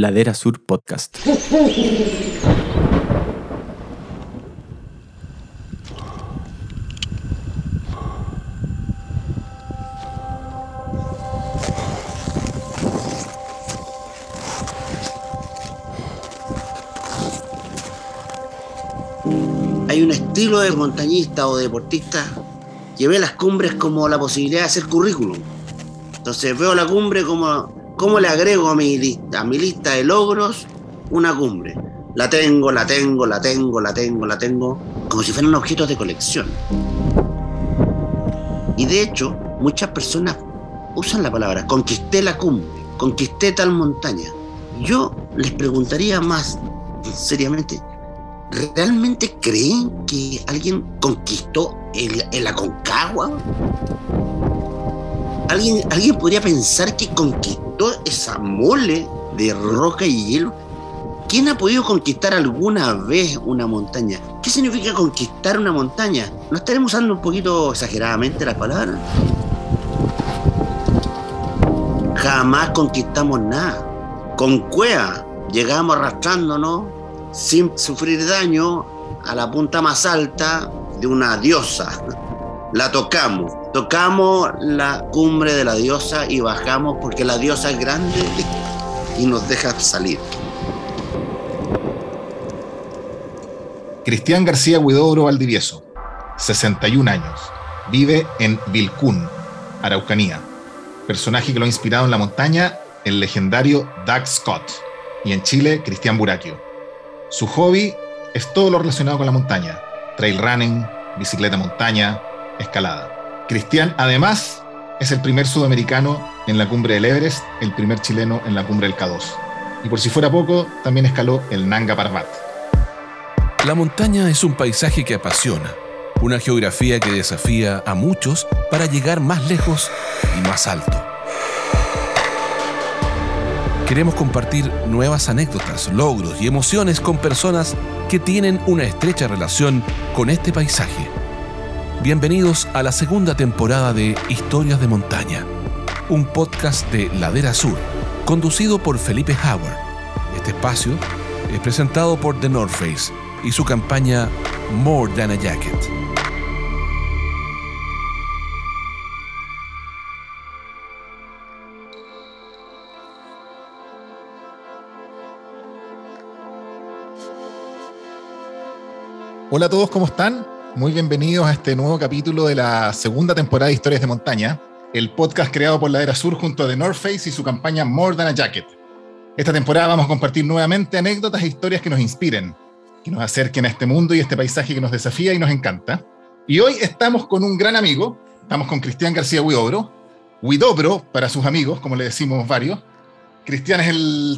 Ladera Sur Podcast. Hay un estilo de montañista o deportista que ve las cumbres como la posibilidad de hacer currículum. Entonces veo la cumbre como, como le agrego a mi, lista, a mi lista de logros una cumbre. La tengo, la tengo, la tengo, la tengo, la tengo, como si fueran objetos de colección. Y de hecho, muchas personas usan la palabra conquisté la cumbre, conquisté tal montaña. Yo les preguntaría más seriamente, ¿realmente creen que alguien conquistó el, el Aconcagua? ¿Alguien, ¿Alguien podría pensar que conquistó esa mole de roca y hielo? ¿Quién ha podido conquistar alguna vez una montaña? ¿Qué significa conquistar una montaña? ¿No estaremos usando un poquito exageradamente las palabras? Jamás conquistamos nada. Con cuea llegamos arrastrándonos sin sufrir daño a la punta más alta de una diosa. La tocamos, tocamos la cumbre de la diosa y bajamos porque la diosa es grande y nos deja salir. Cristian García Huidobro Valdivieso, 61 años, vive en Vilcún, Araucanía. Personaje que lo ha inspirado en la montaña, el legendario Doug Scott, y en Chile, Cristian Buraquio. Su hobby es todo lo relacionado con la montaña, trail running, bicicleta montaña, escalada. Cristian, además, es el primer sudamericano en la cumbre del Everest, el primer chileno en la cumbre del K2. Y por si fuera poco, también escaló el Nanga Parbat. La montaña es un paisaje que apasiona, una geografía que desafía a muchos para llegar más lejos y más alto. Queremos compartir nuevas anécdotas, logros y emociones con personas que tienen una estrecha relación con este paisaje. Bienvenidos a la segunda temporada de Historias de Montaña, un podcast de Ladera Sur, conducido por Felipe Howard. Este espacio es presentado por The North Face y su campaña More Than a Jacket. Hola a todos, ¿cómo están? Muy bienvenidos a este nuevo capítulo de la segunda temporada de Historias de Montaña, el podcast creado por Ladera Sur junto a The North Face y su campaña More Than a Jacket. Esta temporada vamos a compartir nuevamente anécdotas e historias que nos inspiren, que nos acerquen a este mundo y este paisaje que nos desafía y nos encanta. Y hoy estamos con un gran amigo, estamos con Cristian García Huidobro, Huidobro para sus amigos, como le decimos varios. Cristian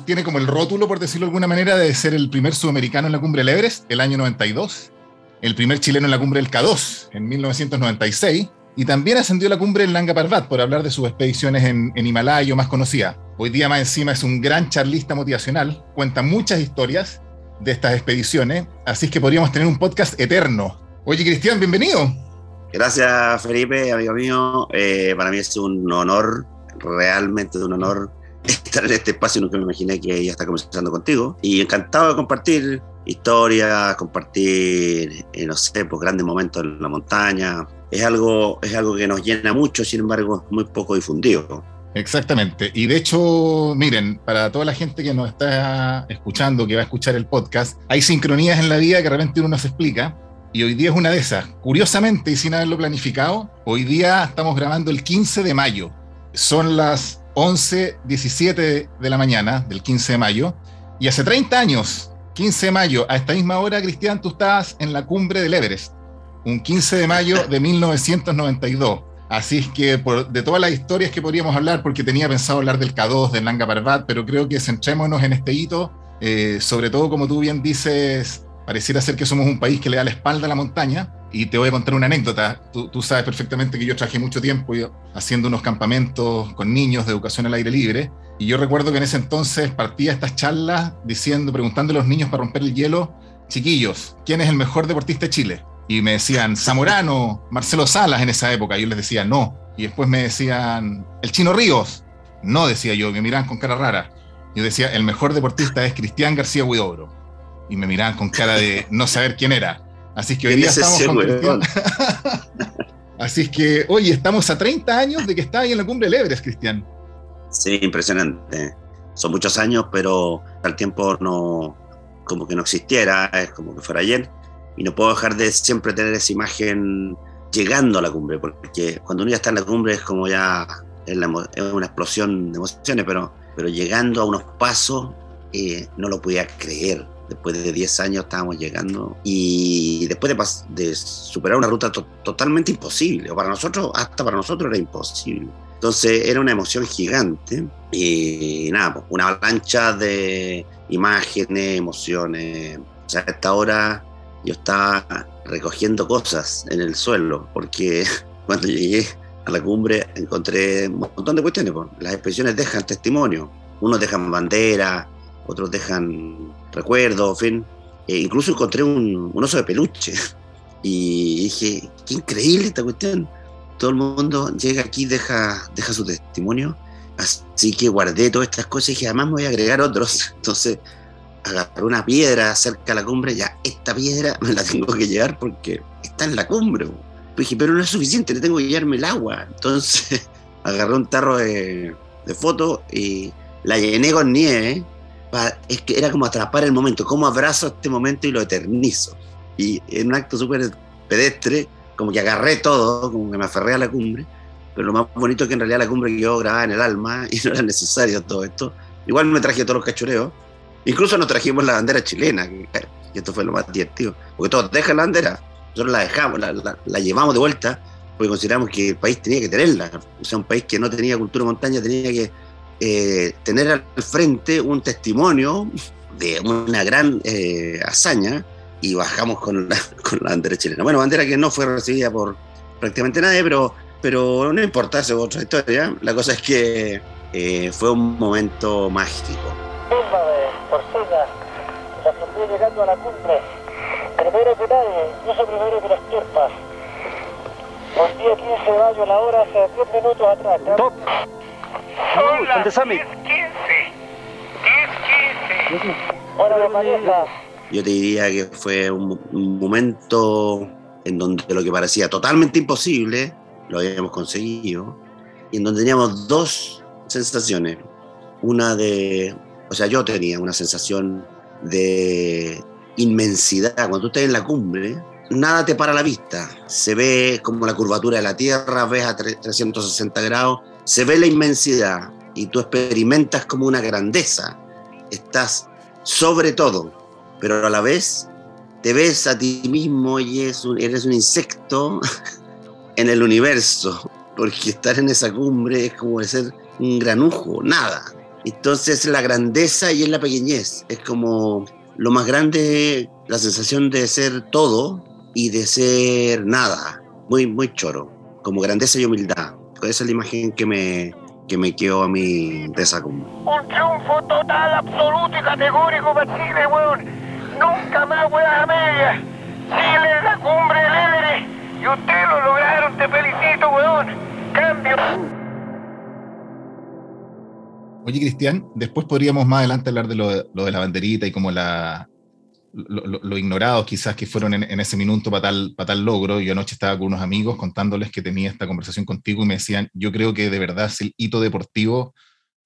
tiene como el rótulo, por decirlo de alguna manera, de ser el primer sudamericano en la cumbre del Everest, el año 92, el primer chileno en la cumbre del K2, en 1996, y también ascendió a la cumbre del Nanga Parbat, por hablar de sus expediciones en, en Himalaya más conocida. Hoy día más encima es un gran charlista motivacional, cuenta muchas historias de estas expediciones, así es que podríamos tener un podcast eterno. Oye, Cristian, bienvenido. Gracias, Felipe, amigo mío. Eh, para mí es un honor, realmente un honor estar en este espacio. Nunca me imaginé que ya está comenzando contigo. Y encantado de compartir historias, compartir, eh, no sé, pues grandes momentos en la montaña. Es algo, es algo que nos llena mucho, sin embargo, es muy poco difundido. Exactamente. Y de hecho, miren, para toda la gente que nos está escuchando, que va a escuchar el podcast, hay sincronías en la vida que de repente uno no se explica. Y hoy día es una de esas. Curiosamente, y sin haberlo planificado, hoy día estamos grabando el 15 de mayo. Son las 11.17 de la mañana del 15 de mayo. Y hace 30 años, 15 de mayo, a esta misma hora, Cristian, tú estabas en la cumbre del Everest. Un 15 de mayo de 1992. Así es que por, de todas las historias que podríamos hablar, porque tenía pensado hablar del K2, del Nanga Parbat, pero creo que centrémonos en este hito, eh, sobre todo como tú bien dices, pareciera ser que somos un país que le da la espalda a la montaña. Y te voy a contar una anécdota. Tú, tú sabes perfectamente que yo trabajé mucho tiempo haciendo unos campamentos con niños de educación al aire libre. Y yo recuerdo que en ese entonces partía estas charlas diciendo, preguntando a los niños para romper el hielo, chiquillos, ¿quién es el mejor deportista de Chile? Y me decían, Zamorano, Marcelo Salas en esa época. Y yo les decía, no. Y después me decían, el Chino Ríos. No, decía yo, me miraban con cara rara. Yo decía, el mejor deportista es Cristian García Huidobro. Y me miraban con cara de no saber quién era. Así que hoy día estamos con Cristian. Así es que, oye, estamos a 30 años de que está ahí en la cumbre del Everest, Cristian. Sí, impresionante. Son muchos años, pero al tiempo no, como que no existiera, es como que fuera ayer. Y no puedo dejar de siempre tener esa imagen llegando a la cumbre, porque cuando uno ya está en la cumbre es como ya es, una explosión de emociones, pero, pero llegando a unos pasos eh, no lo podía creer. Después de 10 años estábamos llegando y después de, de superar una ruta totalmente imposible, o para nosotros, hasta para nosotros era imposible. Entonces era una emoción gigante y nada, pues, una avalancha de imágenes, emociones. O sea, a esta hora yo estaba recogiendo cosas en el suelo porque cuando llegué a la cumbre encontré un montón de cuestiones. Pues. Las expresiones dejan testimonio. Unos dejan bandera, otros dejan recuerdos, en fin. E incluso encontré un, un oso de peluche. Y dije, qué increíble esta cuestión todo el mundo llega aquí, deja, deja su testimonio. Así que guardé todas estas cosas y dije, además me voy a agregar otros. Entonces agarré una piedra cerca de la cumbre, ya esta piedra me la tengo que llevar porque está en la cumbre. dije, pero no es suficiente, le tengo que llevarme el agua. Entonces agarré un tarro de, de fotos y la llené con nieve. es que era como atrapar el momento, cómo abrazo este momento y lo eternizo. Y en un acto súper pedestre, como que agarré todo, como que me aferré a la cumbre, pero lo más bonito es que en realidad la cumbre yo grababa en el alma y no era necesario todo esto. Igual me traje todos los cachureos, incluso nos trajimos la bandera chilena, y esto fue lo más divertido, porque todos dejan la bandera, nosotros la dejamos, la, llevamos de vuelta, porque consideramos que el país tenía que tenerla, o sea, un país que no tenía cultura montaña tenía que eh, tener al frente un testimonio de una gran eh, hazaña y bajamos con la, con la bandera chilena. Bueno, bandera que no fue recibida por prácticamente nadie, pero, pero no importa, eso es otra historia. La cosa es que eh, fue un momento mágico. la sentí llegando a la cumbre. Primero que nadie, incluso primero que las tierpas. Un día 15 de mayo, la hora hace 10 minutos atrás. Top. Son las 10.15. 10.15. Hora de pareja yo te diría que fue un, momento en donde lo que parecía totalmente imposible, lo habíamos conseguido, y en donde teníamos dos sensaciones. Una de, o sea, yo tenía una sensación de inmensidad. Cuando tú estás en la cumbre, nada te para la vista. Se ve como la curvatura de la Tierra, ves a 360 grados, se ve la inmensidad y tú experimentas como una grandeza. Estás sobre todo pero a la vez te ves a ti mismo y eres un insecto en el universo, porque estar en esa cumbre es como ser un granujo, nada. Entonces la grandeza y es la pequeñez, es como lo más grande, la sensación de ser todo y de ser nada, muy, muy choro, como grandeza y humildad. Esa es la imagen que me, que me quedó a mí de esa cumbre. Un triunfo total, absoluto y categórico para Chile, weón Nunca más a media. Chile en la cumbre del Everest. Y ustedes lo lograron, te felicito, weón. Cambio. Oye, Cristian, después podríamos más adelante hablar de lo, de la banderita y como la, lo, ignorados quizás que fueron en, ese minuto para tal logro. Yo anoche estaba con unos amigos contándoles que tenía esta conversación contigo y me decían, yo creo que de verdad es el hito deportivo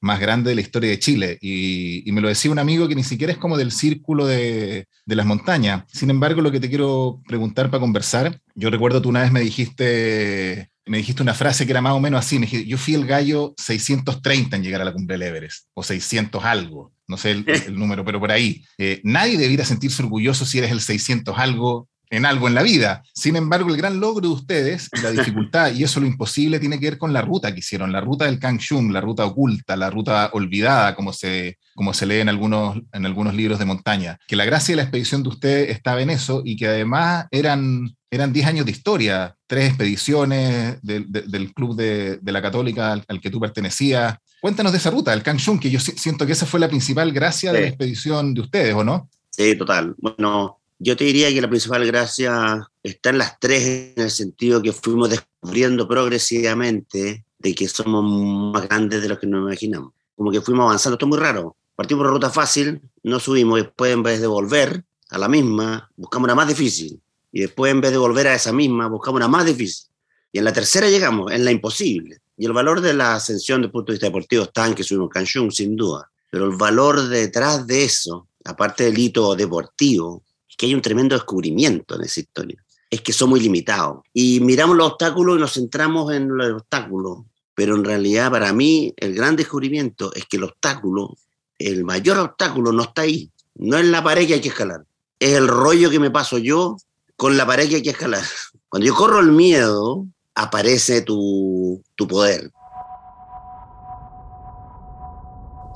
más grande de la historia de Chile. Y, me lo decía un amigo que ni siquiera es como del círculo de, de, las montañas. Sin embargo, lo que te quiero preguntar para conversar, yo recuerdo tú una vez me dijiste, me dijiste una frase que era más o menos así, me dijiste, yo fui el gallo 630 en llegar a la cumbre del Everest, o 600 algo, no sé el, número, pero por ahí. Eh, nadie debiera sentirse orgulloso si eres el 600 algo, en algo en la vida. Sin embargo, el gran logro de ustedes la dificultad y eso lo imposible tiene que ver con la ruta que hicieron, la ruta del Kangshung, la ruta oculta, la ruta olvidada, como se, como se lee en algunos, en algunos libros de montaña. Que la gracia de la expedición de ustedes estaba en eso y que además eran eran 10 años de historia, tres expediciones del club de, la católica al, que tú pertenecías. Cuéntanos de esa ruta, el Kangshung, que yo siento que esa fue la principal gracia de la expedición de ustedes, ¿o no? Sí, total. Bueno, yo te diría que la principal gracia está en las tres, en el sentido que fuimos descubriendo progresivamente de que somos más grandes de lo que nos imaginamos. Como que fuimos avanzando, esto es muy raro, partimos por ruta fácil, no subimos, y después en vez de volver a la misma, buscamos una más difícil. Y después en vez de volver a esa misma, buscamos una más difícil. Y en la tercera llegamos, en la imposible. Y el valor de la ascensión desde el punto de vista deportivo está en que subimos Canchún, sin duda. Pero el valor detrás de eso, aparte del hito deportivo, que hay un tremendo descubrimiento en esa historia. Es que son muy limitados. Y miramos los obstáculos y nos centramos en los obstáculos. Pero en realidad, para mí, el gran descubrimiento es que el obstáculo, el mayor obstáculo no está ahí. No es la pared que hay que escalar. Es el rollo que me paso yo con la pared que hay que escalar. Cuando yo corro el miedo, aparece tu, tu poder.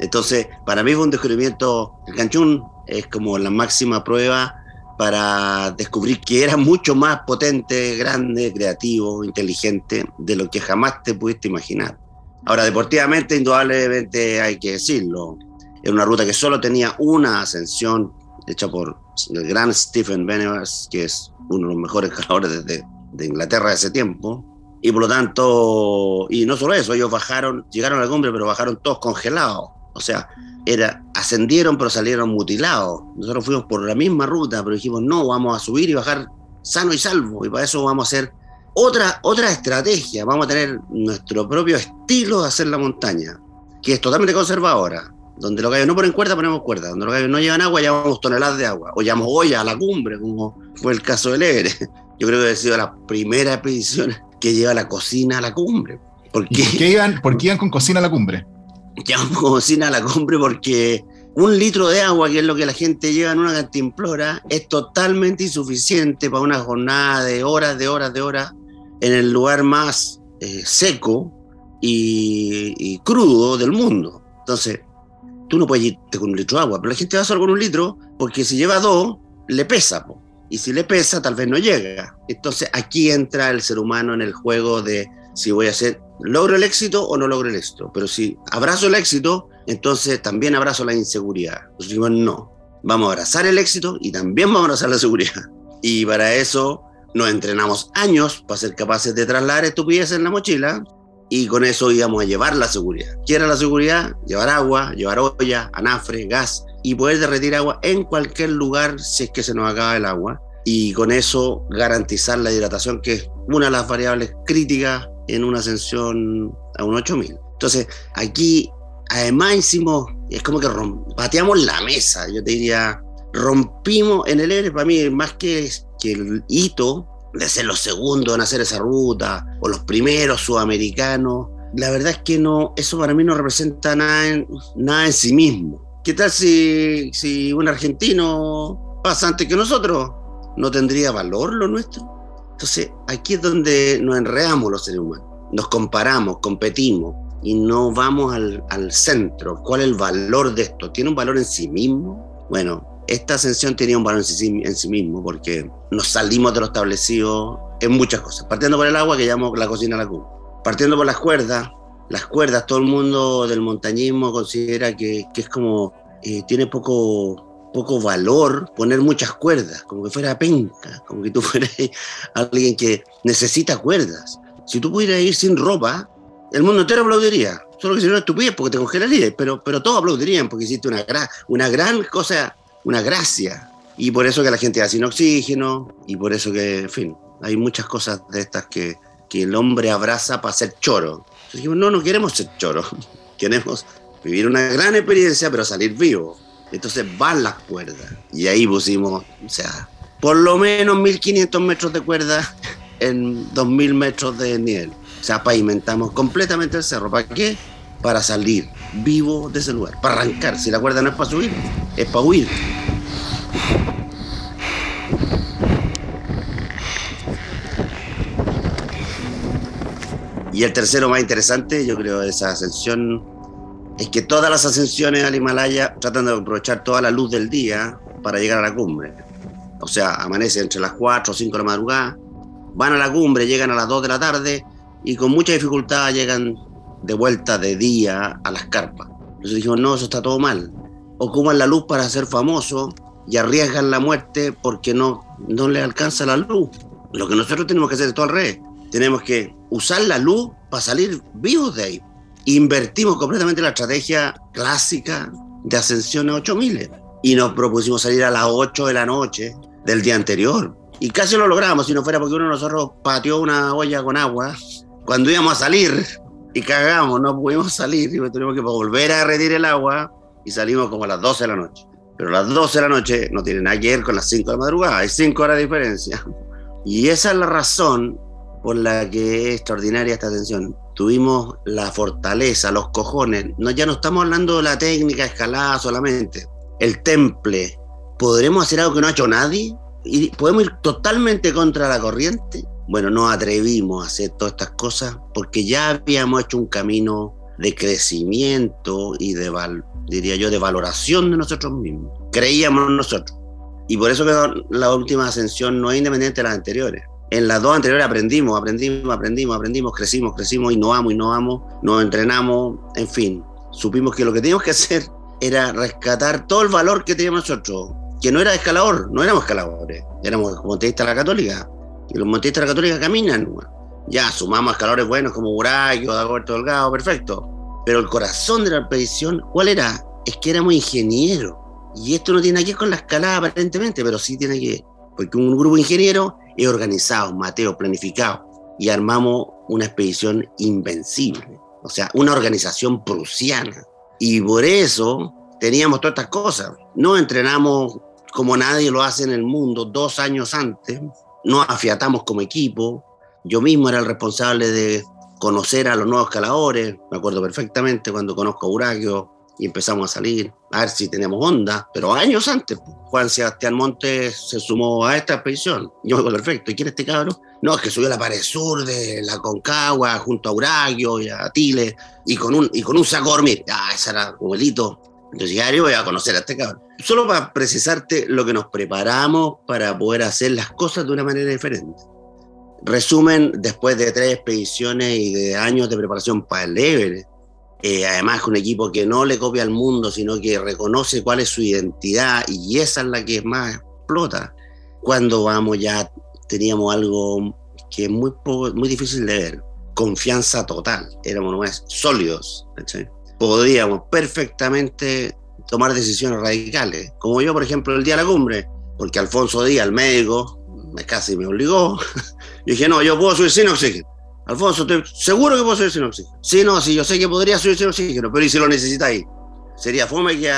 Entonces, para mí fue un descubrimiento, el canchún es como la máxima prueba para descubrir que era mucho más potente, grande, creativo, inteligente de lo que jamás te pudiste imaginar. Ahora, deportivamente, indudablemente hay que decirlo, era una ruta que solo tenía una ascensión hecha por el gran Stephen Benevers, que es uno de los mejores escaladores de, de Inglaterra de ese tiempo, y por lo tanto, y no solo eso, ellos bajaron, llegaron a la cumbre, pero bajaron todos congelados. O sea, era, ascendieron pero salieron mutilados. Nosotros fuimos por la misma ruta, pero dijimos, no, vamos a subir y bajar sano y salvo. Y para eso vamos a hacer otra, otra estrategia. Vamos a tener nuestro propio estilo de hacer la montaña, que es totalmente conservadora. Donde los gallos no ponen cuerda, ponemos cuerda. Donde los gallos no llevan agua, llevamos toneladas de agua. O llevamos olla a la cumbre, como fue el caso del Everest. Yo creo que ha sido la primera expedición que lleva la cocina a la cumbre. ¿Por qué? ¿Por qué iban, por qué iban con cocina a la cumbre? Llevan cocina a la cumbre porque un litro de agua, que es lo que la gente lleva en una cantimplora, es totalmente insuficiente para una jornada de horas, de horas, de horas, en el lugar más eh, seco y, y, crudo del mundo. Entonces, tú no puedes irte con un litro de agua, pero la gente va solo con un litro porque si lleva dos, le pesa. Po y si le pesa, tal vez no llega. Entonces aquí entra el ser humano en el juego de si voy a hacer, logro el éxito o no logro el éxito. Pero si abrazo el éxito, entonces también abrazo la inseguridad. Nosotros dijimos, no, vamos a abrazar el éxito y también vamos a abrazar la seguridad. Y para eso nos entrenamos años para ser capaces de trasladar estupideces en la mochila y con eso íbamos a llevar la seguridad. ¿Qué era la seguridad? Llevar agua, llevar olla, anafre, gas, y poder derretir agua en cualquier lugar si es que se nos acaba el agua y con eso garantizar la hidratación que es una de las variables críticas en una ascensión a un 8000. Entonces, aquí además hicimos, es como que pateamos la mesa, yo te diría, rompimos en el Everest para mí más que, que el hito de ser los segundos en hacer esa ruta o los primeros sudamericanos, la verdad es que no, eso para mí no representa nada en, nada en sí mismo ¿Qué tal si, si un argentino pasa antes que nosotros? ¿No tendría valor lo nuestro? Entonces, aquí es donde nos enredamos los seres humanos. Nos comparamos, competimos y no vamos al, centro. ¿Cuál es el valor de esto? ¿Tiene un valor en sí mismo? Bueno, esta ascensión tenía un valor en sí, en sí, mismo porque nos salimos de lo establecido en muchas cosas. Partiendo por el agua, que llamamos la cocina la cuna. Partiendo por las cuerdas, las cuerdas, todo el mundo del montañismo considera que, que es como, eh, tiene poco, poco valor poner muchas cuerdas, como que fuera penca, como que tú fueras alguien que necesita cuerdas. Si tú pudieras ir sin ropa, el mundo entero aplaudiría. Solo que si no estupidez porque te congelarías, pero, pero todos aplaudirían porque hiciste una, una gran cosa, una gracia. Y por eso que la gente va sin oxígeno, y por eso que, en fin, hay muchas cosas de estas que, que el hombre abraza para ser choro dijimos, no, no queremos ser choros, queremos vivir una gran experiencia, pero salir vivo. Entonces van las cuerdas. Y ahí pusimos, o sea, por lo menos 1500 metros de cuerda en 2000 metros de nivel. O sea, pavimentamos completamente el cerro. ¿Para qué? Para salir vivo de ese lugar, para arrancar. Si la cuerda no es para subir, es para huir. Y el tercero más interesante, yo creo, esa ascensión, es que todas las ascensiones al Himalaya tratan de aprovechar toda la luz del día para llegar a la cumbre. O sea, amanece entre las 4 o 5 de la madrugada, van a la cumbre, llegan a las 2 de la tarde y con mucha dificultad llegan de vuelta de día a las carpas. Entonces dijimos, no, eso está todo mal. Ocupan la luz para ser famosos y arriesgan la muerte porque no, no les alcanza la luz. Lo que nosotros tenemos que hacer es todo al revés tenemos que usar la luz para salir vivos de ahí. Invertimos completamente la estrategia clásica de ascensión a 8000 y nos propusimos salir a las 8 de la noche del día anterior. Y casi lo logramos, si no fuera porque uno de nosotros pateó una olla con agua cuando íbamos a salir y cagamos, no pudimos salir y tuvimos que volver a retirar el agua y salimos como a las 12 de la noche. Pero las 12 de la noche no tienen ver con las 5 de la madrugada, hay 5 horas de diferencia. Y esa es la razón por la que es extraordinaria esta atención. Tuvimos la fortaleza, los cojones. No, ya no estamos hablando de la técnica escalada solamente. El temple. ¿Podremos hacer algo que no ha hecho nadie? ¿Y podemos ir totalmente contra la corriente? Bueno, nos atrevimos a hacer todas estas cosas porque ya habíamos hecho un camino de crecimiento y de, diría yo, de valoración de nosotros mismos. Creíamos nosotros. Y por eso que la última ascensión no es independiente de las anteriores. En las dos anteriores aprendimos, aprendimos, aprendimos, aprendimos, crecimos, crecimos, innovamos, innovamos, nos entrenamos, en fin. Supimos que lo que teníamos que hacer era rescatar todo el valor que teníamos nosotros, que no era escalador, no éramos escaladores, éramos montistas de la católica. Y los montistas de la católica caminan. Ya, sumamos escaladores buenos como Buraquio, Dagoberto Delgado, perfecto. Pero el corazón de la expedición, ¿cuál era? Es que éramos ingenieros. Y esto no tiene que ver con la escalada aparentemente, pero sí tiene que ver. Porque un grupo de ingenieros es organizado, Mateo, planificado. Y armamos una expedición invencible. O sea, una organización prusiana. Y por eso teníamos todas estas cosas. No entrenamos como nadie lo hace en el mundo dos años antes. Nos afiatamos como equipo. Yo mismo era el responsable de conocer a los nuevos escaladores. Me acuerdo perfectamente cuando conozco a Uraquio y empezamos a salir, a ver si teníamos onda. Pero años antes, Juan Sebastián Montes se sumó a esta expedición. Yo me acuerdo perfecto. ¿Y quién es este cabrón? No, es que subió a la pared sur de la Concagua junto a Uraquio y a Tile y con un, y con un saco dormir. Ah, ese era abuelito. Entonces ya yo voy a conocer a este cabrón. Solo para precisarte lo que nos preparamos para poder hacer las cosas de una manera diferente. Resumen, después de tres expediciones y de años de preparación para el Everest, eh, además un equipo que no le copia al mundo, sino que reconoce cuál es su identidad y esa es la que más explota. Cuando vamos ya teníamos algo que es muy, muy difícil de ver, confianza total, éramos más sólidos, podíamos perfectamente tomar decisiones radicales, como yo por ejemplo el día de la cumbre, porque Alfonso Díaz, el médico, me casi me obligó. Yo dije, no, yo puedo subir sin oxígeno. Alfonso, estoy seguro que puedo subir sin oxígeno. Sí, no, sí, yo sé que podría subir sin oxígeno, pero ¿y si lo necesitáis? Sería fome que,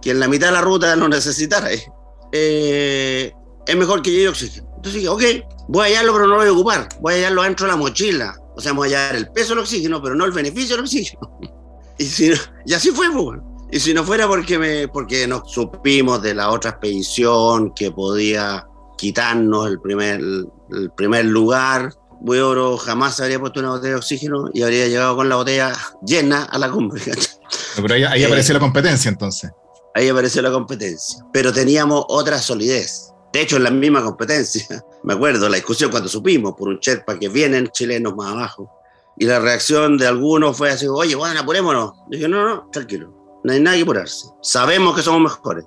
que en la mitad de la ruta lo necesitarais. Eh, es mejor que lleve oxígeno. Entonces ok, voy a hallarlo, pero no lo voy a ocupar. Voy a hallarlo dentro de la mochila. O sea, voy a hallar el peso del oxígeno, pero no el beneficio del oxígeno. y, si y así fue, pues. Y si no fuera porque, me, porque nos supimos de la otra expedición que podía quitarnos el primer, el primer lugar. Oro jamás habría puesto una botella de oxígeno y habría llegado con la botella llena a la cumbre. Pero ahí, ahí apareció la competencia entonces. Ahí apareció la competencia. Pero teníamos otra solidez. De hecho, en la misma competencia. Me acuerdo la discusión cuando supimos por un Sherpa que vienen chilenos más abajo. Y la reacción de algunos fue así, oye, bueno, apurémonos. Dije, no, no, tranquilo. No hay nada que apurarse. Sabemos que somos mejores.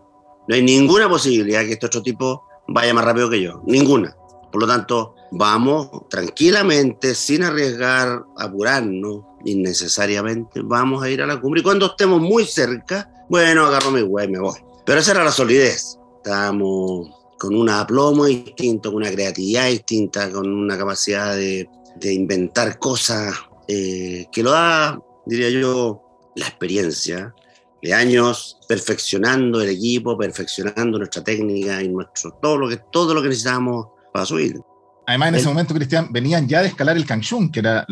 No hay ninguna posibilidad que este otro tipo vaya más rápido que yo. Ninguna. Por lo tanto, vamos tranquilamente, sin arriesgar, apurarnos innecesariamente, vamos a ir a la cumbre. Y cuando estemos muy cerca, bueno, agarro mi güey y me voy. Pero esa era la solidez. Estábamos con un aplomo distinto, con una creatividad distinta, con una capacidad de, de inventar cosas eh, que lo da, diría yo, la experiencia de años perfeccionando el equipo, perfeccionando nuestra técnica y nuestro, todo, lo que, todo lo que necesitábamos para subir. Además, en ese momento, Cristian, venían ya de escalar el Kangshung, que era,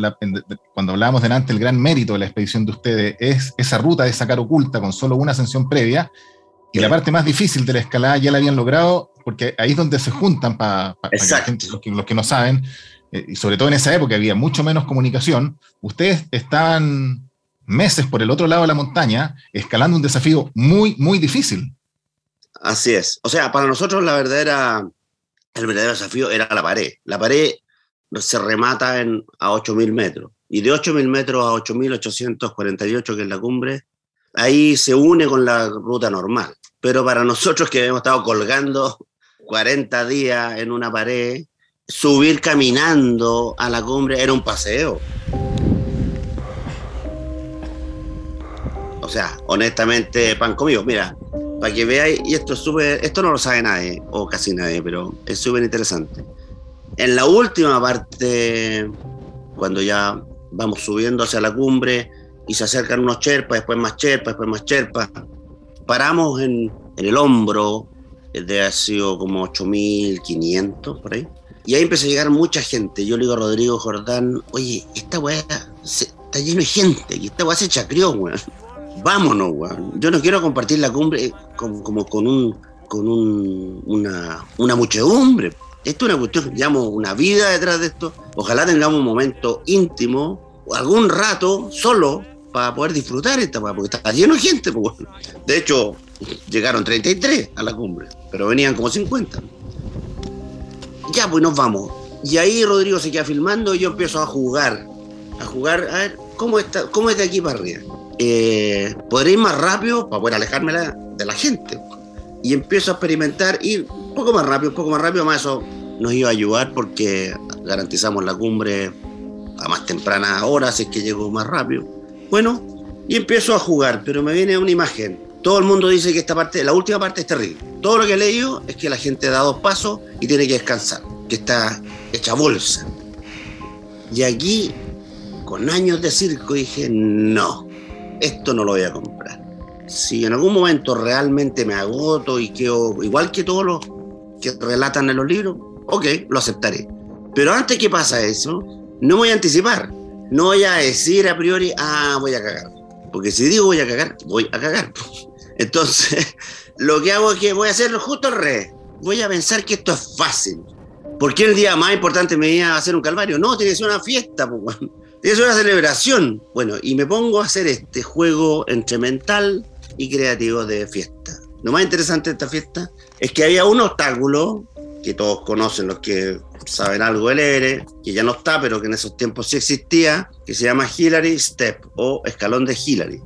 cuando hablábamos delante, el gran mérito de la expedición de ustedes, es esa ruta de sacar oculta con solo una ascensión previa, y la parte más difícil de la escalada ya la habían logrado, porque ahí es donde se juntan para los, que, los que no saben, eh, y sobre todo en esa época había mucho menos comunicación, ustedes estaban meses por el otro lado de la montaña, escalando un desafío muy, muy difícil. Así es. O sea, para nosotros la verdadera, el verdadero desafío era la pared. La pared se remata en, a 8.000 metros. Y de 8.000 metros a 8.848, que es la cumbre, ahí se une con la ruta normal. Pero para nosotros que hemos estado colgando 40 días en una pared, subir caminando a la cumbre era un paseo. O sea, honestamente, pan comido. Mira, para que veáis, y esto es súper, esto no lo sabe nadie, o casi nadie, pero es súper interesante. En la última parte, cuando ya vamos subiendo hacia la cumbre y se acercan unos cherpas, después más cherpas, después más cherpas, paramos en, el hombro de ha sido como 8.500 por ahí. Y ahí empezó a llegar mucha gente. Yo le digo a Rodrigo Jordán, oye, esta weá está lleno de gente, y esta weá se chacrió, weón. Vámonos, weón. Yo no quiero compartir la cumbre como, como con un con un, una, una muchedumbre. Esto es una cuestión, llamo una vida detrás de esto. Ojalá tengamos un momento íntimo, algún rato solo, para poder disfrutar esta porque está lleno de gente. Pues, de hecho, llegaron 33 a la cumbre, pero venían como 50. Ya, pues nos vamos. Y ahí Rodrigo se queda filmando y yo empiezo a jugar. A jugar, a ver, ¿cómo, está, cómo es de aquí para arriba? Eh, ¿Podré ir más rápido para poder alejarme de la gente? Y empiezo a experimentar, ir un poco más rápido, un poco más rápido, más eso nos iba a ayudar porque garantizamos la cumbre a más temprana hora, así que llego más rápido. Bueno, y empiezo a jugar, pero me viene una imagen. Todo el mundo dice que esta parte, la última parte es terrible. Todo lo que he leído es que la gente da dos pasos y tiene que descansar, que está hecha bolsa. Y aquí, con años de circo, dije, no, esto no lo voy a comprar. Si en algún momento realmente me agoto y quedo igual que todos los que relatan en los libros, ok, lo aceptaré. Pero antes que pasa eso, no voy a anticipar. No voy a decir a priori, ah, voy a cagar. Porque si digo voy a cagar, voy a cagar. Entonces, lo que hago es que voy a hacerlo justo al revés. Voy a pensar que esto es fácil. ¿Por qué el día más importante me iba a hacer un calvario? No, tiene que ser una fiesta, pues, ser una celebración. Bueno, y me pongo a hacer este juego entre mental y creativo de fiesta. Lo más interesante de esta fiesta es que había un obstáculo que todos conocen los que saben algo del ERE, que ya no está, pero que en esos tiempos sí existía, que se llama Hillary Step o escalón de Hillary,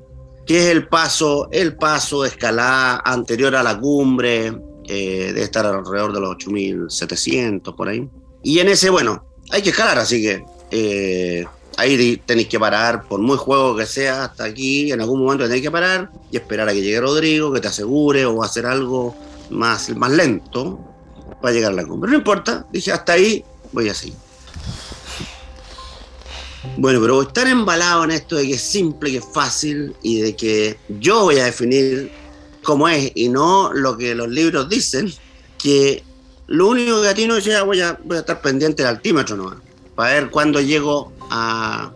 que es el paso, el paso escalada anterior a la cumbre, eh, de estar alrededor de los 8.700 por ahí. Y en ese, bueno, hay que escalar, así que eh, ahí tenéis que parar, por muy juego que sea, hasta aquí, en algún momento tenéis que parar y esperar a que llegue Rodrigo, que te asegure o hacer algo más, más lento para llegar a la cumbre. No importa, dije, hasta ahí voy a seguir. Bueno, pero estar embalado en esto de que es simple, que es fácil y de que yo voy a definir cómo es y no lo que los libros dicen, que lo único que a ti no decía, voy a, voy a estar pendiente del altímetro nomás, para ver cuándo llego a,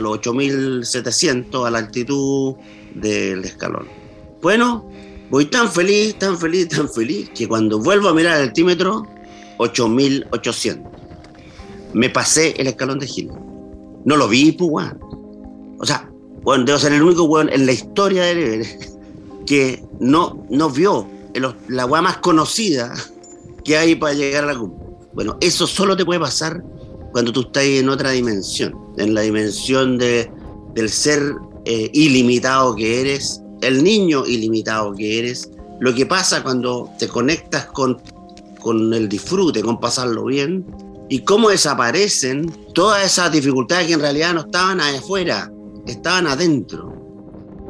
los 8700, a la altitud del escalón. Bueno, voy tan feliz, tan feliz, tan feliz, que cuando vuelvo a mirar el altímetro, 8800. Me pasé el escalón de Gil. No lo vi, pues. O sea, bueno, debo ser el único weón en la historia del Everest que no, no vio la weá más conocida que hay para llegar a la cumbre. Bueno, eso solo te puede pasar cuando tú estás en otra dimensión, en la dimensión de, del ser eh, ilimitado que eres, el niño ilimitado que eres, lo que pasa cuando te conectas con, con el disfrute, con pasarlo bien, y cómo desaparecen todas esas dificultades que en realidad no estaban afuera, estaban adentro.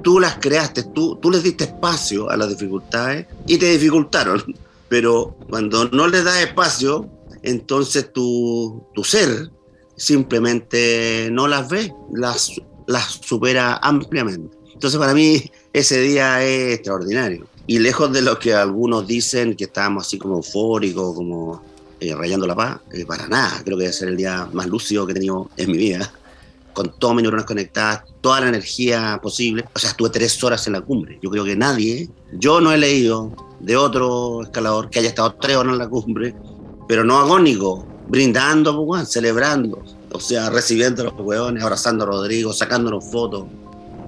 Tú las creaste, tú, tú les diste espacio a las dificultades y te dificultaron. Pero cuando no les das espacio, entonces tu, tu ser simplemente no las ve, las, las supera ampliamente. Entonces para mí ese día es extraordinario. Y lejos de lo que algunos dicen que estábamos así como eufóricos, como eh, rayando la paz, eh, para nada. Creo que ser el día más lúcido que he tenido en mi vida. Con todas mis neuronas conectadas, toda la energía posible. O sea, estuve tres horas en la cumbre. Yo creo que nadie, yo no he leído de otro escalador que haya estado tres horas en la cumbre, pero no agónico, brindando, pues, celebrando. O sea, recibiendo a los hueones, abrazando a Rodrigo, sacándonos fotos.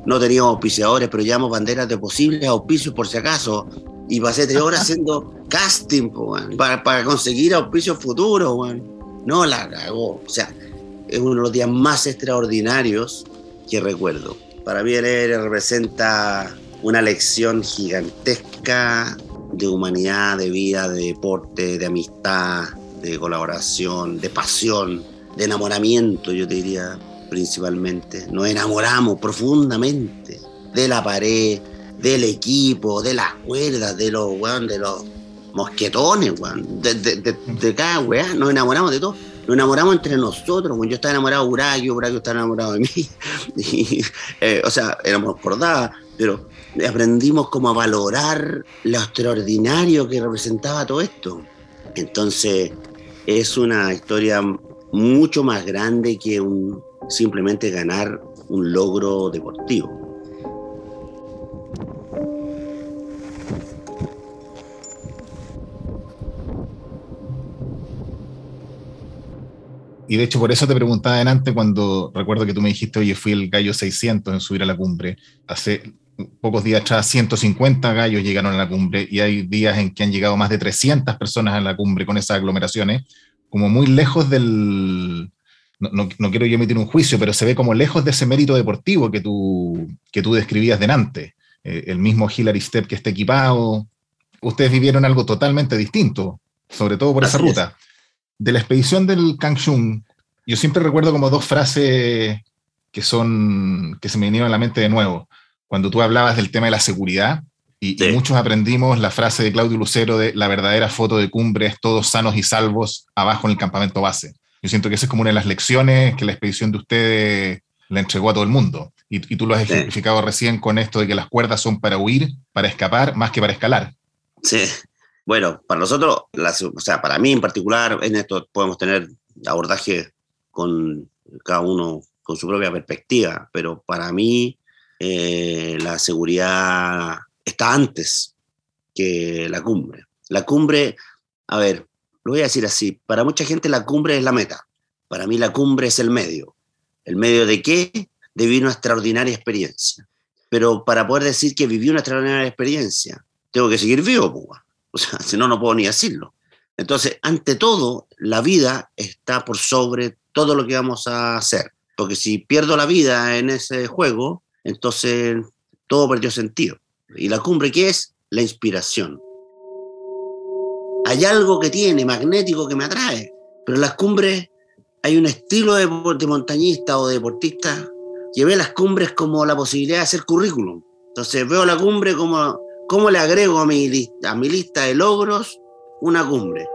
No teníamos auspiciadores, pero llevamos banderas de posibles auspicios por si acaso y pasé tres horas haciendo casting para, para, conseguir auspicios futuros. No la cagó. O sea, es uno de los días más extraordinarios que recuerdo. Para mí él representa una lección gigantesca de humanidad, de vida, de deporte, de amistad, de colaboración, de pasión, de enamoramiento, yo te diría principalmente. Nos enamoramos profundamente de la pared, del equipo, de las cuerdas, de los, weón, de los mosquetones, weón, de, de, de, de cada weá, nos enamoramos de todo. Nos enamoramos entre nosotros, weón. yo estaba enamorado de Uragio, Uragio estaba enamorado de mí, eh, o sea, éramos por pero aprendimos como a valorar lo extraordinario que representaba todo esto. Entonces, es una historia mucho más grande que simplemente ganar un logro deportivo. Y de hecho, por eso te preguntaba adelante cuando recuerdo que tú me dijiste, oye, fui el gallo 600 en subir a la cumbre. Hace pocos días atrás, 150 gallos llegaron a la cumbre y hay días en que han llegado más de 300 personas a la cumbre con esas aglomeraciones, como muy lejos del. No, no, quiero yo emitir un juicio, pero se ve como lejos de ese mérito deportivo que tú, que tú describías delante. Eh, el mismo Hillary Step que está equipado. Ustedes vivieron algo totalmente distinto, sobre todo por esa ruta de la expedición del Kangshung, yo siempre recuerdo como dos frases que son que se me vinieron a la mente de nuevo. Cuando tú hablabas del tema de la seguridad, y, muchos aprendimos la frase de Claudio Lucero de la verdadera foto de cumbre es todos sanos y salvos abajo en el campamento base. Yo siento que esa es como una de las lecciones que la expedición de ustedes le entregó a todo el mundo. Y, tú lo has ejemplificado recién con esto de que las cuerdas son para huir, para escapar, más que para escalar. Sí, bueno, para nosotros, o sea, para mí en particular, en esto podemos tener abordaje con cada uno con su propia perspectiva, pero para mí eh, la seguridad está antes que la cumbre. La cumbre, a ver, lo voy a decir así, para mucha gente la cumbre es la meta, para mí la cumbre es el medio. ¿El medio de qué? De vivir una extraordinaria experiencia. Pero para poder decir que viví una extraordinaria experiencia, tengo que seguir vivo, pues. O sea, si no, no puedo ni decirlo. Entonces, ante todo, la vida está por sobre todo lo que vamos a hacer. Porque si pierdo la vida en ese juego, entonces todo perdió sentido. ¿Y la cumbre qué es? La inspiración. Hay algo que tiene magnético que me atrae, pero en las cumbres hay un estilo de, montañista o de deportista que ve las cumbres como la posibilidad de hacer currículum. Entonces veo la cumbre como ¿Cómo le agrego a mi, lista, a mi lista de logros una cumbre?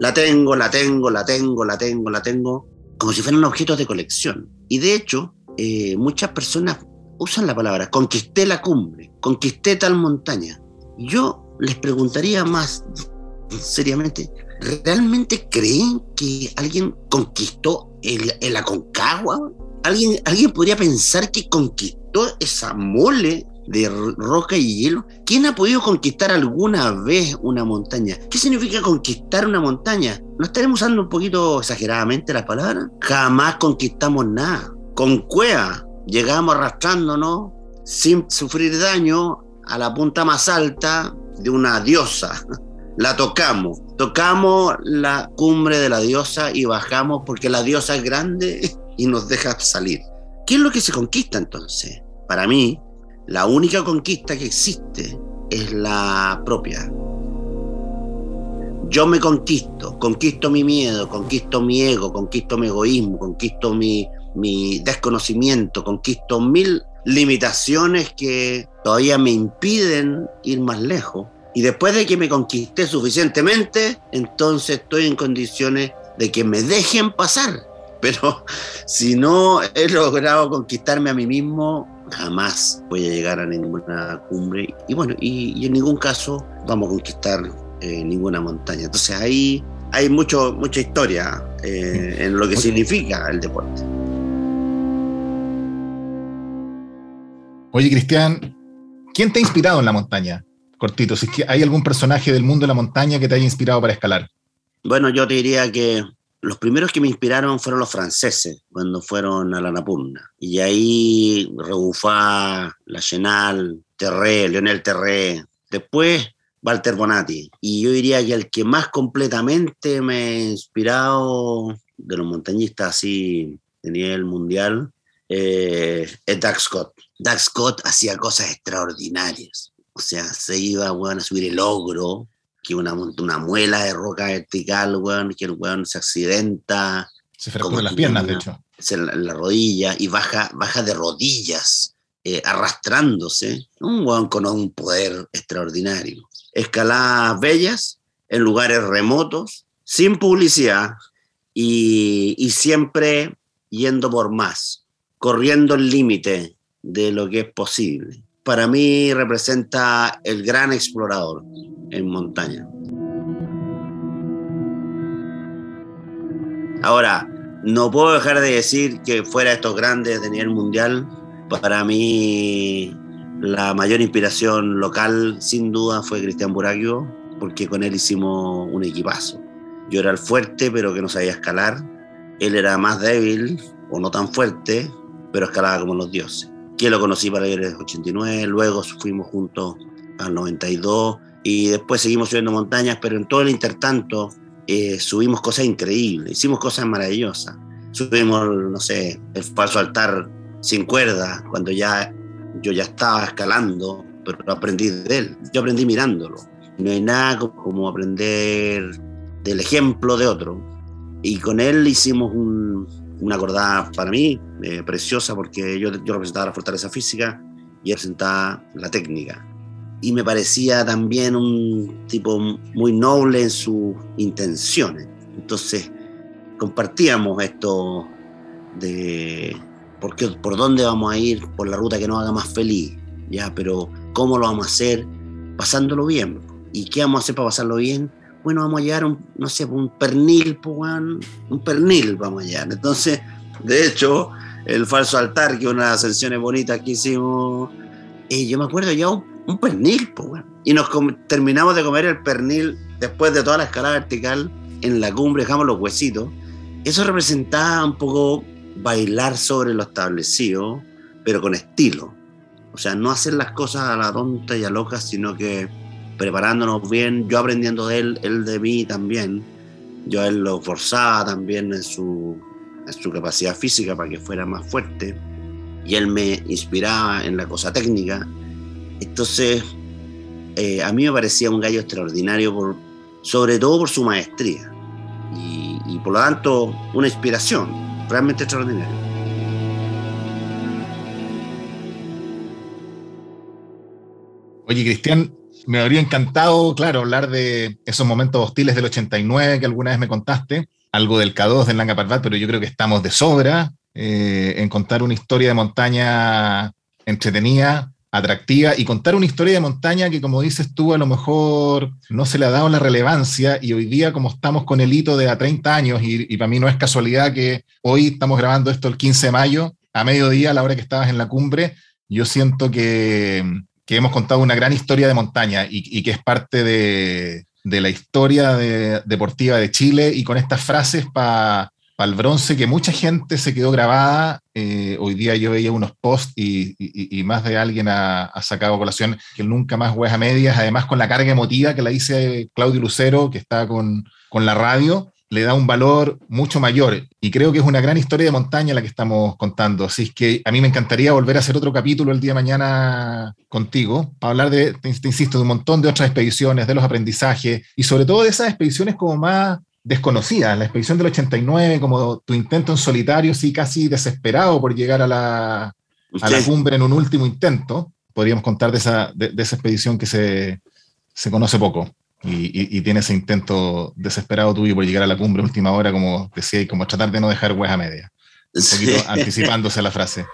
La tengo, la tengo, la tengo, la tengo, la tengo, como si fueran objetos de colección. Y de hecho, eh, muchas personas usan la palabra, conquisté la cumbre, conquisté tal montaña. Yo les preguntaría más seriamente, ¿realmente creen que alguien conquistó el, el Aconcagua? ¿Alguien, ¿Alguien podría pensar que conquistó esa mole de roca y hielo. ¿Quién ha podido conquistar alguna vez una montaña? ¿Qué significa conquistar una montaña? ¿No estaremos usando un poquito exageradamente las palabras? Jamás conquistamos nada. Con cuea llegamos arrastrándonos sin sufrir daño a la punta más alta de una diosa. La tocamos, tocamos la cumbre de la diosa y bajamos porque la diosa es grande y nos deja salir. ¿Qué es lo que se conquista entonces? Para mí, la única conquista que existe es la propia. Yo me conquisto, conquisto mi miedo, conquisto mi ego, conquisto mi egoísmo, conquisto mi, mi desconocimiento, conquisto mil limitaciones que todavía me impiden ir más lejos. Y después de que me conquisté suficientemente, entonces estoy en condiciones de que me dejen pasar. Pero si no he logrado conquistarme a mí mismo, jamás voy a llegar a ninguna cumbre y bueno, y, en ningún caso vamos a conquistar eh, ninguna montaña. Entonces ahí hay mucho, mucha historia eh, en lo que significa el deporte. Oye, Cristian, ¿quién te ha inspirado en la montaña? Cortito, si es que hay algún personaje del mundo de la montaña que te haya inspirado para escalar. Bueno, yo te diría que los primeros que me inspiraron fueron los franceses cuando fueron a la Napurna. Y ahí Rebufá, La Chenal, Terré, Leonel Terré. Después Walter Bonatti. Y yo diría que el que más completamente me ha inspirado de los montañistas así de nivel mundial eh, es Doug Scott. Doug Scott hacía cosas extraordinarias. O sea, se iba bueno, a subir el ogro que una, una muela de roca vertical, que el weón se accidenta. Se fractura las piernas, de hecho. En la, rodilla y baja, baja de rodillas eh, arrastrándose, un weón con un poder extraordinario. Escaladas bellas en lugares remotos, sin publicidad y, y siempre yendo por más, corriendo el límite de lo que es posible. Para mí representa el gran explorador en montaña. Ahora, no puedo dejar de decir que fuera estos grandes de nivel mundial, para mí la mayor inspiración local sin duda fue Cristian Buraquio, porque con él hicimos un equipazo. Yo era el fuerte, pero que no sabía escalar. Él era más débil o no tan fuerte, pero escalaba como los dioses. Que lo conocí para el 89, luego fuimos juntos al 92 y después seguimos subiendo montañas, pero en todo el intertanto eh, subimos cosas increíbles, hicimos cosas maravillosas. Subimos, no sé, el falso altar sin cuerda, cuando ya yo ya estaba escalando, pero aprendí de él. Yo aprendí mirándolo. No hay nada como aprender del ejemplo de otro. Y con él hicimos una acordada para mí eh, preciosa porque yo, yo representaba la fortaleza física y representaba la técnica y me parecía también un tipo muy noble en sus intenciones. Entonces compartíamos esto de por, qué, por dónde vamos a ir, por la ruta que nos haga más feliz, ya, pero cómo lo vamos a hacer pasándolo bien. ¿Y qué vamos a hacer para pasarlo bien? Bueno, vamos a llevar un, no sé, un pernil, un pernil vamos a llevar. Entonces, de hecho, el falso altar, que una de las ascensiones bonitas que hicimos, eh, yo me acuerdo ya un un pernil, pues, Y nos terminamos de comer el pernil después de toda la escala vertical en la cumbre, dejamos los huesitos. Eso representaba un poco bailar sobre lo establecido, pero con estilo. O sea, no hacer las cosas a la tonta y a loca, sino que preparándonos bien, yo aprendiendo de él, él de mí también. Yo a él lo forzaba también en su, en su capacidad física para que fuera más fuerte. Y él me inspiraba en la cosa técnica entonces, eh, a mí me parecía un gallo extraordinario, por, sobre todo por su maestría. Y, por lo tanto, una inspiración realmente extraordinaria. Oye, Cristian, me habría encantado, claro, hablar de esos momentos hostiles del 89 que alguna vez me contaste, algo del K2 del Langa Parbat, pero yo creo que estamos de sobra eh, en contar una historia de montaña entretenida, atractiva y contar una historia de montaña que, como dices tú, a lo mejor no se le ha dado la relevancia y hoy día, como estamos con el hito de a 30 años, y, para mí no es casualidad que hoy estamos grabando esto el 15 de mayo, a mediodía, a la hora que estabas en la cumbre, yo siento que, hemos contado una gran historia de montaña y, que es parte de, la historia deportiva de Chile y con estas frases para para el bronce que mucha gente se quedó grabada. Eh, hoy día yo veía unos posts y, más de alguien ha, sacado colación que nunca más juega a medias, además con la carga emotiva que la dice Claudio Lucero, que está con, con la radio, le da un valor mucho mayor. Y creo que es una gran historia de montaña la que estamos contando. Así es que a mí me encantaría volver a hacer otro capítulo el día de mañana contigo, para hablar de, te insisto, de un montón de otras expediciones, de los aprendizajes y sobre todo de esas expediciones como más desconocida. La expedición del 89, como tu intento en solitario, sí, casi desesperado por llegar a la, a la cumbre en un último intento. Podríamos contar de esa, de, esa expedición que se, se conoce poco. Y, y, tiene ese intento desesperado tuyo por llegar a la cumbre última hora, como decía, y como tratar de no dejar hueá media. Un poquito anticipándose a la frase.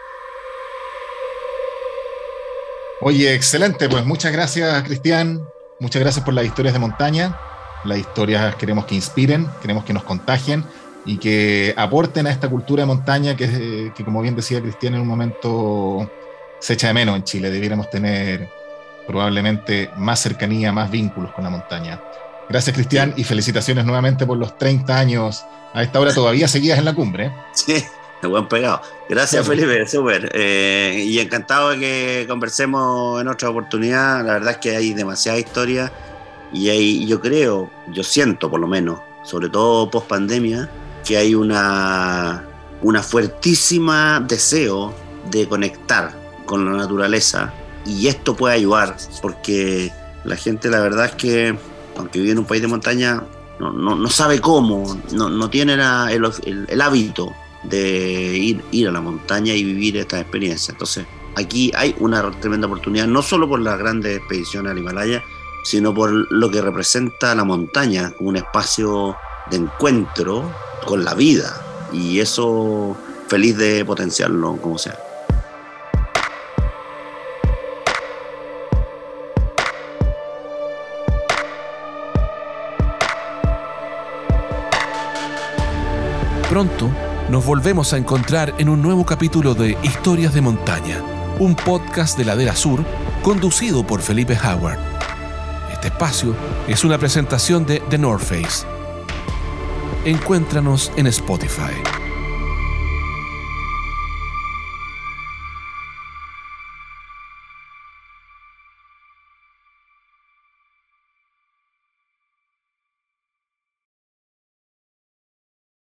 Oye, excelente, pues muchas gracias, Cristian. Muchas gracias por las historias de montaña. Las historias queremos que inspiren, queremos que nos contagien y que aporten a esta cultura de montaña que, como bien decía Cristian, en un momento se echa de menos en Chile. Debiéramos tener probablemente más cercanía, más vínculos con la montaña. Gracias, Cristian, y felicitaciones nuevamente por los 30 años. A esta hora todavía seguías en la cumbre. Sí, buen pegado. Gracias, Felipe, súper. Eh, y encantado de que conversemos en otra oportunidad. La verdad es que hay demasiada historia y ahí yo creo, yo siento por lo menos, sobre todo post pandemia, que hay una, una fuertísima deseo de conectar con la naturaleza y esto puede ayudar porque la gente la verdad es que aunque vive en un país de montaña no, no, sabe cómo, no, no tiene el, el, hábito de ir, ir a la montaña y vivir esta experiencia. Entonces aquí hay una tremenda oportunidad, no solo por las grandes expediciones al Himalaya, sino por lo que representa la montaña como un espacio de encuentro con la vida. Y eso feliz de potenciarlo como sea. Pronto nos volvemos a encontrar en un nuevo capítulo de Historias de Montaña, un podcast de Ladera Sur conducido por Felipe Howard. Este espacio es una presentación de The North Face. Encuéntranos en Spotify.